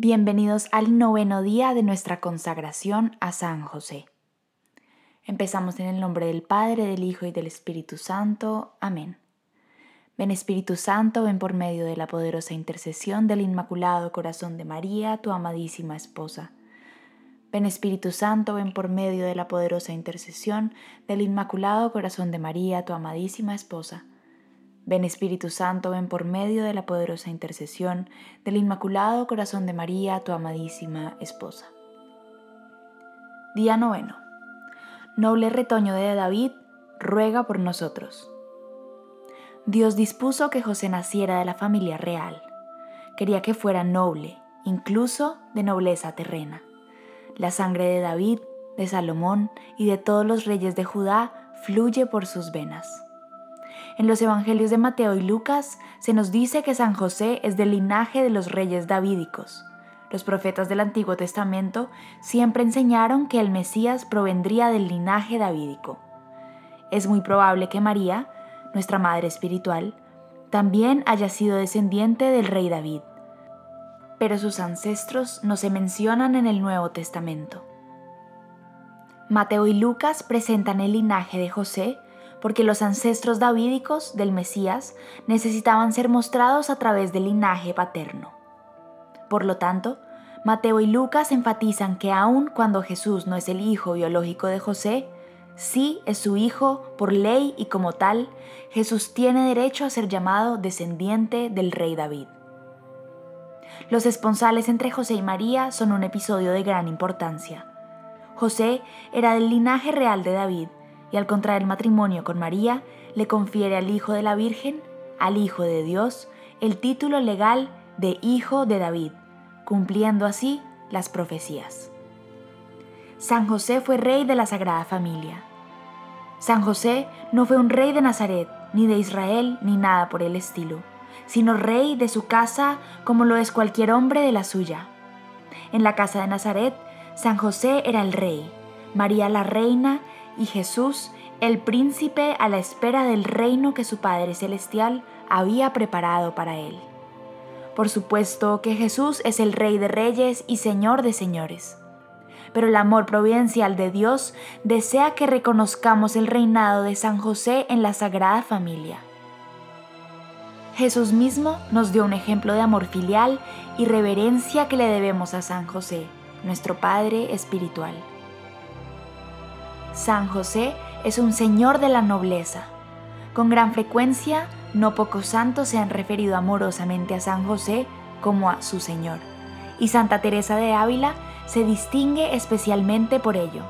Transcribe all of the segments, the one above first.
Bienvenidos al noveno día de nuestra consagración a San José. Empezamos en el nombre del Padre, del Hijo y del Espíritu Santo. Amén. Ven Espíritu Santo, ven por medio de la poderosa intercesión del Inmaculado Corazón de María, tu amadísima esposa. Ven Espíritu Santo, ven por medio de la poderosa intercesión del Inmaculado Corazón de María, tu amadísima esposa. Ven Espíritu Santo, ven por medio de la poderosa intercesión del Inmaculado Corazón de María, tu amadísima esposa. Día noveno. Noble retoño de David, ruega por nosotros. Dios dispuso que José naciera de la familia real. Quería que fuera noble, incluso de nobleza terrena. La sangre de David, de Salomón y de todos los reyes de Judá fluye por sus venas. En los Evangelios de Mateo y Lucas se nos dice que San José es del linaje de los reyes davídicos. Los profetas del Antiguo Testamento siempre enseñaron que el Mesías provendría del linaje davídico. Es muy probable que María, nuestra madre espiritual, también haya sido descendiente del rey David, pero sus ancestros no se mencionan en el Nuevo Testamento. Mateo y Lucas presentan el linaje de José porque los ancestros davídicos del Mesías necesitaban ser mostrados a través del linaje paterno. Por lo tanto, Mateo y Lucas enfatizan que aun cuando Jesús no es el hijo biológico de José, sí es su hijo por ley y como tal, Jesús tiene derecho a ser llamado descendiente del rey David. Los esponsales entre José y María son un episodio de gran importancia. José era del linaje real de David y al contraer matrimonio con María, le confiere al Hijo de la Virgen, al Hijo de Dios, el título legal de Hijo de David, cumpliendo así las profecías. San José fue rey de la Sagrada Familia. San José no fue un rey de Nazaret, ni de Israel, ni nada por el estilo, sino rey de su casa como lo es cualquier hombre de la suya. En la casa de Nazaret, San José era el rey, María la reina y Jesús, el príncipe a la espera del reino que su Padre Celestial había preparado para él. Por supuesto que Jesús es el Rey de Reyes y Señor de Señores. Pero el amor providencial de Dios desea que reconozcamos el reinado de San José en la Sagrada Familia. Jesús mismo nos dio un ejemplo de amor filial y reverencia que le debemos a San José, nuestro Padre Espiritual. San José es un señor de la nobleza. Con gran frecuencia, no pocos santos se han referido amorosamente a San José como a su Señor, y Santa Teresa de Ávila se distingue especialmente por ello.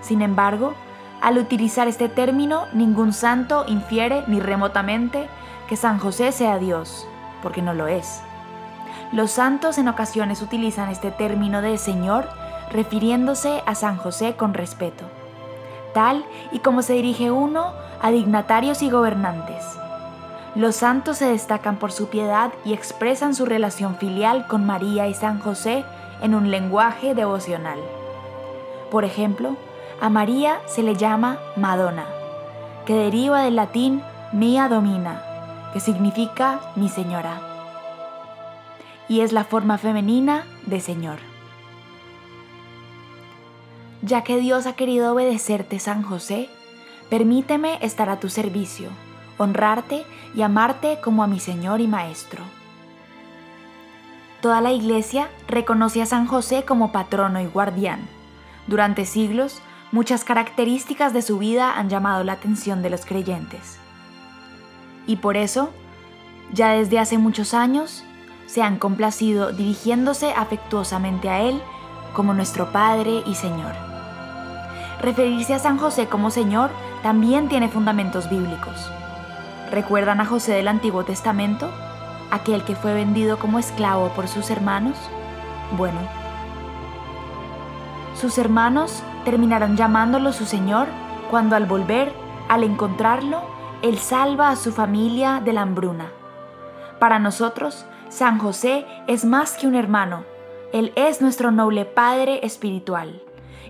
Sin embargo, al utilizar este término, ningún santo infiere ni remotamente que San José sea Dios, porque no lo es. Los santos en ocasiones utilizan este término de Señor refiriéndose a San José con respeto tal y como se dirige uno a dignatarios y gobernantes. Los santos se destacan por su piedad y expresan su relación filial con María y San José en un lenguaje devocional. Por ejemplo, a María se le llama Madonna, que deriva del latín mia domina, que significa mi señora, y es la forma femenina de Señor. Ya que Dios ha querido obedecerte, San José, permíteme estar a tu servicio, honrarte y amarte como a mi Señor y Maestro. Toda la Iglesia reconoce a San José como patrono y guardián. Durante siglos, muchas características de su vida han llamado la atención de los creyentes. Y por eso, ya desde hace muchos años, se han complacido dirigiéndose afectuosamente a Él como nuestro Padre y Señor. Referirse a San José como Señor también tiene fundamentos bíblicos. ¿Recuerdan a José del Antiguo Testamento? Aquel que fue vendido como esclavo por sus hermanos. Bueno, sus hermanos terminaron llamándolo su Señor cuando al volver, al encontrarlo, Él salva a su familia de la hambruna. Para nosotros, San José es más que un hermano, Él es nuestro noble Padre espiritual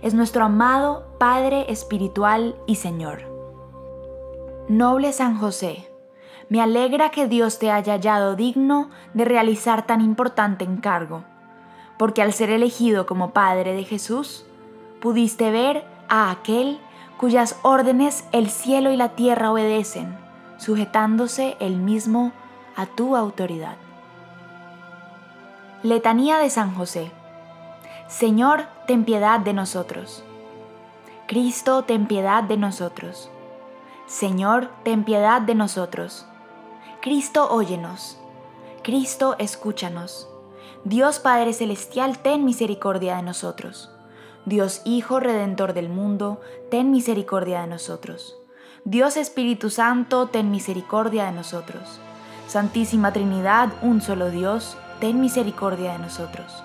es nuestro amado Padre Espiritual y Señor. Noble San José, me alegra que Dios te haya hallado digno de realizar tan importante encargo, porque al ser elegido como Padre de Jesús, pudiste ver a aquel cuyas órdenes el cielo y la tierra obedecen, sujetándose él mismo a tu autoridad. Letanía de San José. Señor, ten piedad de nosotros. Cristo, ten piedad de nosotros. Señor, ten piedad de nosotros. Cristo, óyenos. Cristo, escúchanos. Dios Padre Celestial, ten misericordia de nosotros. Dios Hijo Redentor del mundo, ten misericordia de nosotros. Dios Espíritu Santo, ten misericordia de nosotros. Santísima Trinidad, un solo Dios, ten misericordia de nosotros.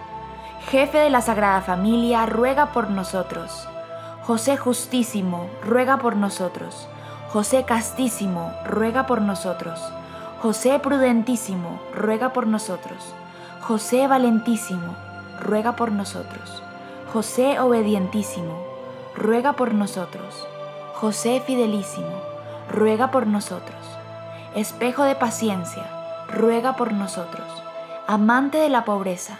Jefe de la Sagrada Familia, ruega por nosotros. José Justísimo, ruega por nosotros. José Castísimo, ruega por nosotros. José Prudentísimo, ruega por nosotros. José valentísimo, ruega por nosotros. José obedientísimo, ruega por nosotros. José fidelísimo, ruega por nosotros. Espejo de paciencia, ruega por nosotros. Amante de la pobreza,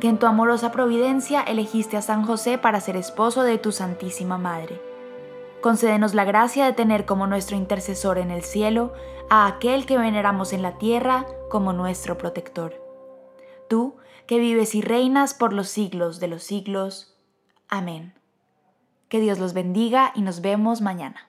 que en tu amorosa providencia elegiste a San José para ser esposo de tu Santísima Madre. Concédenos la gracia de tener como nuestro intercesor en el cielo a aquel que veneramos en la tierra como nuestro protector. Tú, que vives y reinas por los siglos de los siglos. Amén. Que Dios los bendiga y nos vemos mañana.